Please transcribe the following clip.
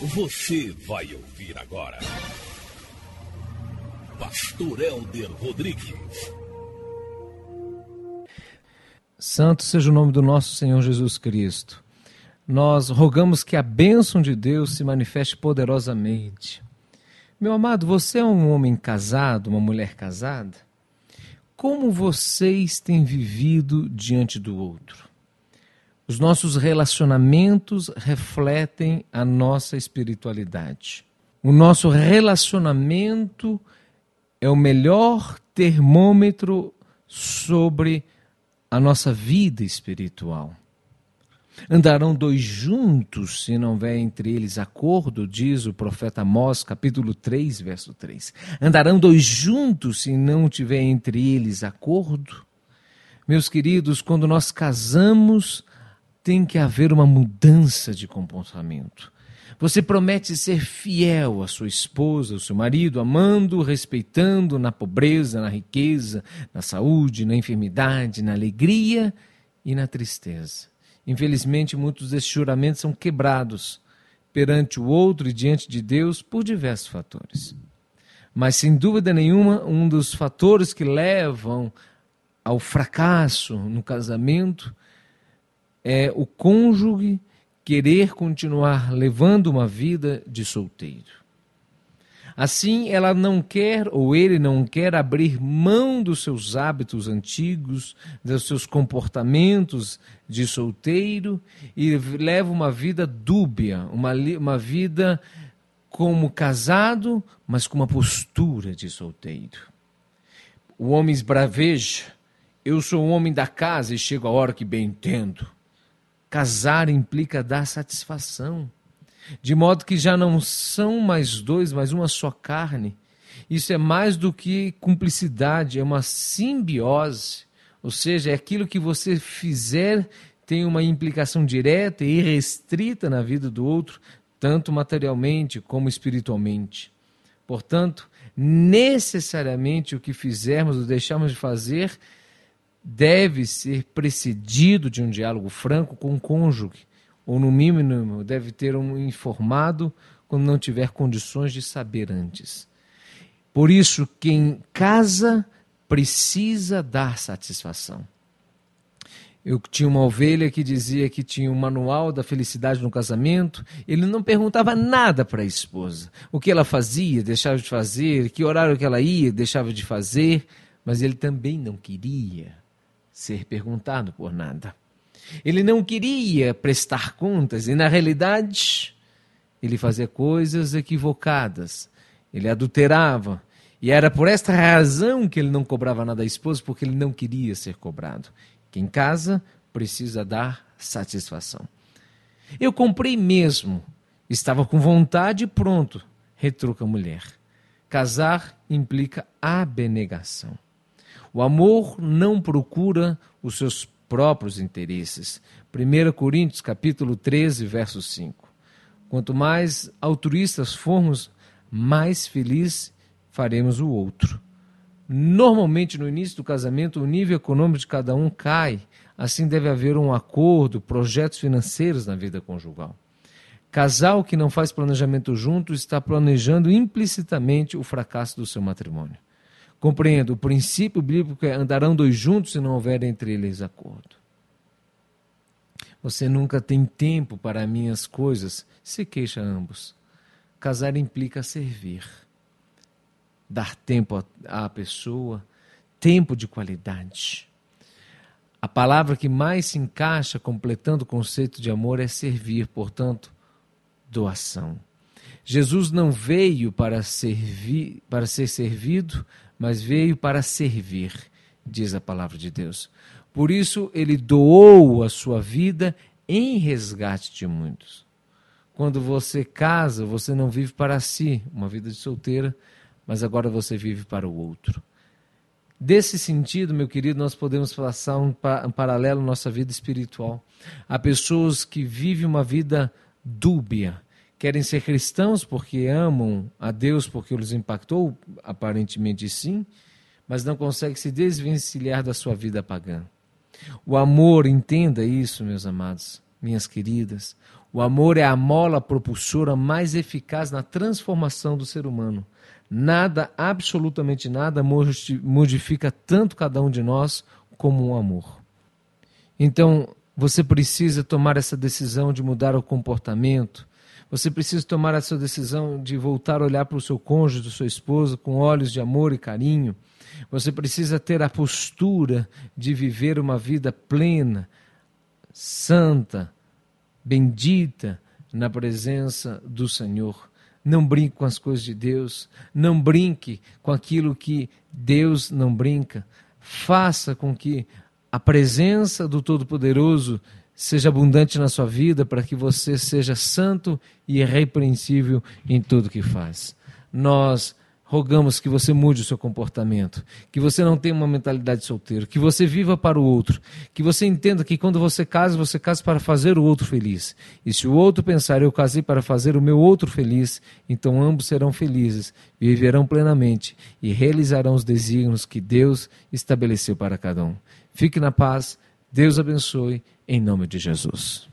Você vai ouvir agora. Pastor Helder Rodrigues. Santo seja o nome do nosso Senhor Jesus Cristo. Nós rogamos que a bênção de Deus se manifeste poderosamente. Meu amado, você é um homem casado, uma mulher casada? Como vocês têm vivido diante do outro? Os nossos relacionamentos refletem a nossa espiritualidade. O nosso relacionamento é o melhor termômetro sobre a nossa vida espiritual. Andarão dois juntos se não houver entre eles acordo, diz o profeta Amós, capítulo 3, verso 3. Andarão dois juntos se não tiver entre eles acordo? Meus queridos, quando nós casamos, tem que haver uma mudança de comportamento. Você promete ser fiel à sua esposa, ao seu marido, amando, respeitando na pobreza, na riqueza, na saúde, na enfermidade, na alegria e na tristeza. Infelizmente, muitos desses juramentos são quebrados perante o outro e diante de Deus por diversos fatores. Mas, sem dúvida nenhuma, um dos fatores que levam ao fracasso no casamento é o cônjuge querer continuar levando uma vida de solteiro. Assim, ela não quer ou ele não quer abrir mão dos seus hábitos antigos, dos seus comportamentos de solteiro e leva uma vida dúbia, uma, uma vida como casado, mas com uma postura de solteiro. O homem esbraveja, eu sou um homem da casa e chego a hora que bem entendo. Casar implica dar satisfação, de modo que já não são mais dois, mas uma só carne. Isso é mais do que cumplicidade, é uma simbiose, ou seja, é aquilo que você fizer tem uma implicação direta e restrita na vida do outro, tanto materialmente como espiritualmente. Portanto, necessariamente o que fizermos ou deixarmos de fazer deve ser precedido de um diálogo franco com o cônjuge, ou no mínimo deve ter um informado quando não tiver condições de saber antes. Por isso, quem casa precisa dar satisfação. Eu tinha uma ovelha que dizia que tinha um manual da felicidade no casamento. Ele não perguntava nada para a esposa. O que ela fazia, deixava de fazer, que horário que ela ia, deixava de fazer. Mas ele também não queria ser perguntado por nada. Ele não queria prestar contas e, na realidade, ele fazia coisas equivocadas. Ele adulterava. E era por esta razão que ele não cobrava nada à esposa, porque ele não queria ser cobrado. Quem casa precisa dar satisfação. Eu comprei mesmo, estava com vontade e pronto, retruca a mulher. Casar implica abnegação. O amor não procura os seus próprios interesses. 1 Coríntios capítulo 13, verso 5. Quanto mais altruístas formos, mais feliz faremos o outro. Normalmente, no início do casamento, o nível econômico de cada um cai. Assim, deve haver um acordo, projetos financeiros na vida conjugal. Casal que não faz planejamento junto está planejando implicitamente o fracasso do seu matrimônio. Compreendo, o princípio bíblico é andarão dois juntos se não houver entre eles acordo. Você nunca tem tempo para minhas coisas, se queixa ambos. Casar implica servir, dar tempo à pessoa, tempo de qualidade. A palavra que mais se encaixa completando o conceito de amor é servir, portanto, doação. Jesus não veio para servir, para ser servido, mas veio para servir, diz a palavra de Deus. Por isso ele doou a sua vida em resgate de muitos. Quando você casa, você não vive para si, uma vida de solteira, mas agora você vive para o outro. Desse sentido, meu querido, nós podemos passar um, um paralelo na nossa vida espiritual. Há pessoas que vivem uma vida dúbia, querem ser cristãos porque amam a Deus porque os impactou, aparentemente sim, mas não conseguem se desvencilhar da sua vida pagã. O amor, entenda isso, meus amados, minhas queridas. O amor é a mola propulsora mais eficaz na transformação do ser humano. Nada, absolutamente nada, modifica tanto cada um de nós como um amor. Então, você precisa tomar essa decisão de mudar o comportamento. Você precisa tomar essa decisão de voltar a olhar para o seu cônjuge, do seu esposo, com olhos de amor e carinho. Você precisa ter a postura de viver uma vida plena, santa, bendita na presença do Senhor. Não brinque com as coisas de Deus, não brinque com aquilo que Deus não brinca. Faça com que a presença do Todo-Poderoso seja abundante na sua vida para que você seja santo e irrepreensível em tudo que faz. Nós rogamos que você mude o seu comportamento, que você não tenha uma mentalidade solteiro, que você viva para o outro, que você entenda que quando você casa, você casa para fazer o outro feliz. E se o outro pensar, eu casei para fazer o meu outro feliz, então ambos serão felizes, viverão plenamente e realizarão os desígnios que Deus estabeleceu para cada um. Fique na paz, Deus abençoe, em nome de Jesus.